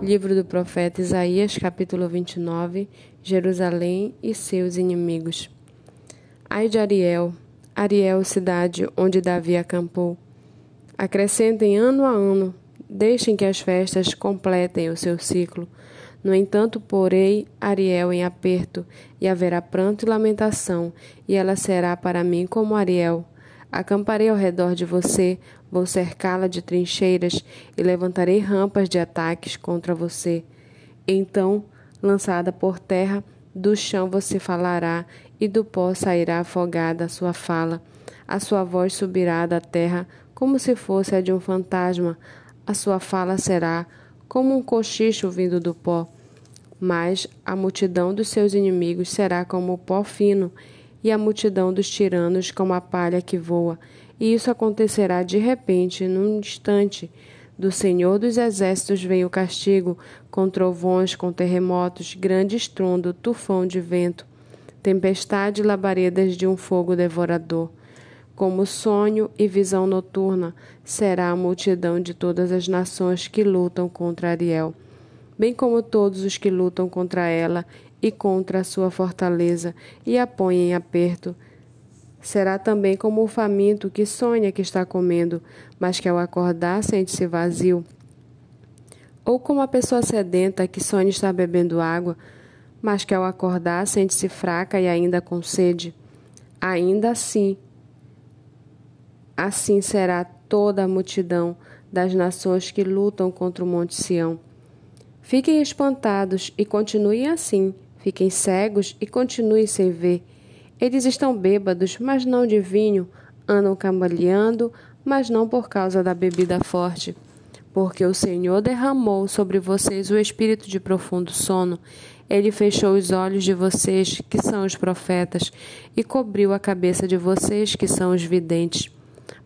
Livro do profeta Isaías, capítulo 29 Jerusalém e seus inimigos. Ai de Ariel, Ariel, cidade onde Davi acampou. Acrescentem ano a ano, deixem que as festas completem o seu ciclo. No entanto, porei Ariel em aperto, e haverá pranto e lamentação, e ela será para mim como Ariel Acamparei ao redor de você, vou cercá-la de trincheiras e levantarei rampas de ataques contra você. Então, lançada por terra, do chão você falará, e do pó sairá afogada a sua fala. A sua voz subirá da terra como se fosse a de um fantasma. A sua fala será como um cochicho vindo do pó. Mas a multidão dos seus inimigos será como o pó fino, e a multidão dos tiranos como a palha que voa. E isso acontecerá de repente, num instante. Do Senhor dos Exércitos vem o castigo, com trovões, com terremotos, grande estrondo, tufão de vento, tempestade e labaredas de um fogo devorador. Como sonho e visão noturna será a multidão de todas as nações que lutam contra Ariel, bem como todos os que lutam contra ela e contra a sua fortaleza, e a põe em aperto. Será também como o faminto que sonha que está comendo, mas que ao acordar sente-se vazio. Ou como a pessoa sedenta que sonha estar bebendo água, mas que ao acordar sente-se fraca e ainda com sede. Ainda assim, assim será toda a multidão das nações que lutam contra o Monte Sião. Fiquem espantados e continuem assim, Fiquem cegos e continuem sem ver. Eles estão bêbados, mas não de vinho, andam cambaleando, mas não por causa da bebida forte. Porque o Senhor derramou sobre vocês o espírito de profundo sono. Ele fechou os olhos de vocês, que são os profetas, e cobriu a cabeça de vocês, que são os videntes.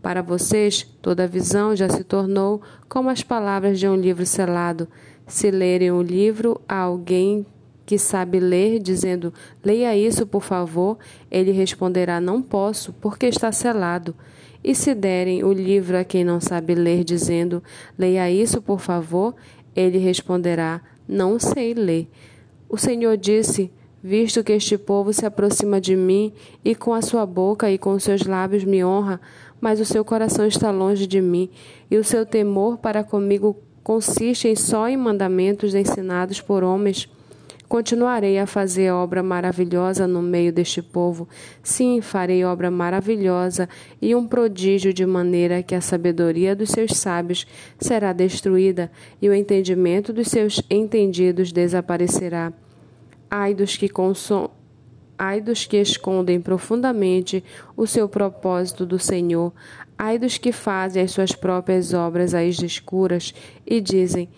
Para vocês, toda visão já se tornou como as palavras de um livro selado. Se lerem o livro a alguém que sabe ler, dizendo: Leia isso, por favor, ele responderá: Não posso, porque está selado. E se derem o livro a quem não sabe ler, dizendo: Leia isso, por favor, ele responderá: Não sei ler. O Senhor disse: Visto que este povo se aproxima de mim e com a sua boca e com seus lábios me honra, mas o seu coração está longe de mim, e o seu temor para comigo consiste em só em mandamentos ensinados por homens. Continuarei a fazer obra maravilhosa no meio deste povo. Sim, farei obra maravilhosa e um prodígio de maneira que a sabedoria dos seus sábios será destruída e o entendimento dos seus entendidos desaparecerá. Ai dos que consomem Ai dos que escondem profundamente o seu propósito do Senhor, ai dos que fazem as suas próprias obras às escuras e dizem: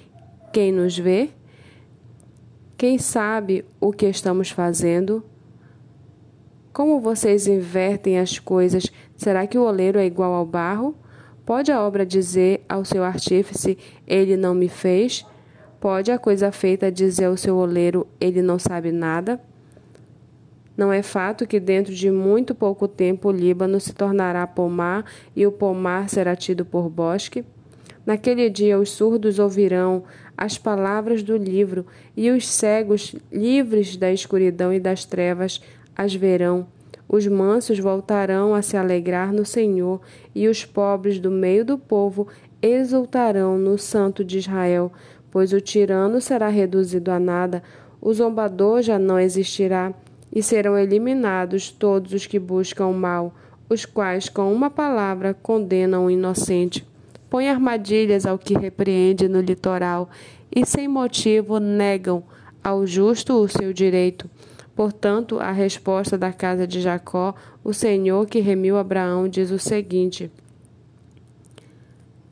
Quem nos vê? Quem sabe o que estamos fazendo? Como vocês invertem as coisas? Será que o oleiro é igual ao barro? Pode a obra dizer ao seu artífice: Ele não me fez? Pode a coisa feita dizer ao seu oleiro: Ele não sabe nada? Não é fato que dentro de muito pouco tempo o Líbano se tornará pomar e o pomar será tido por bosque? Naquele dia os surdos ouvirão as palavras do livro, e os cegos, livres da escuridão e das trevas, as verão. Os mansos voltarão a se alegrar no Senhor, e os pobres do meio do povo exultarão no Santo de Israel, pois o tirano será reduzido a nada, o zombador já não existirá, e serão eliminados todos os que buscam o mal, os quais com uma palavra condenam o inocente põe armadilhas ao que repreende no litoral e sem motivo negam ao justo o seu direito. Portanto, a resposta da casa de Jacó, o Senhor que remiu Abraão, diz o seguinte: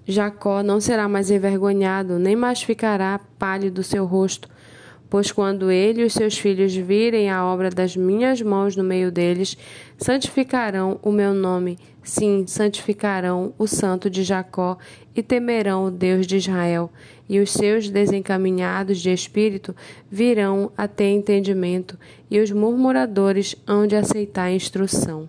Jacó não será mais envergonhado, nem mais ficará pálido seu rosto, Pois quando ele e os seus filhos virem a obra das minhas mãos no meio deles, santificarão o meu nome, sim, santificarão o Santo de Jacó e temerão o Deus de Israel. E os seus desencaminhados de espírito virão a ter entendimento, e os murmuradores hão de aceitar a instrução.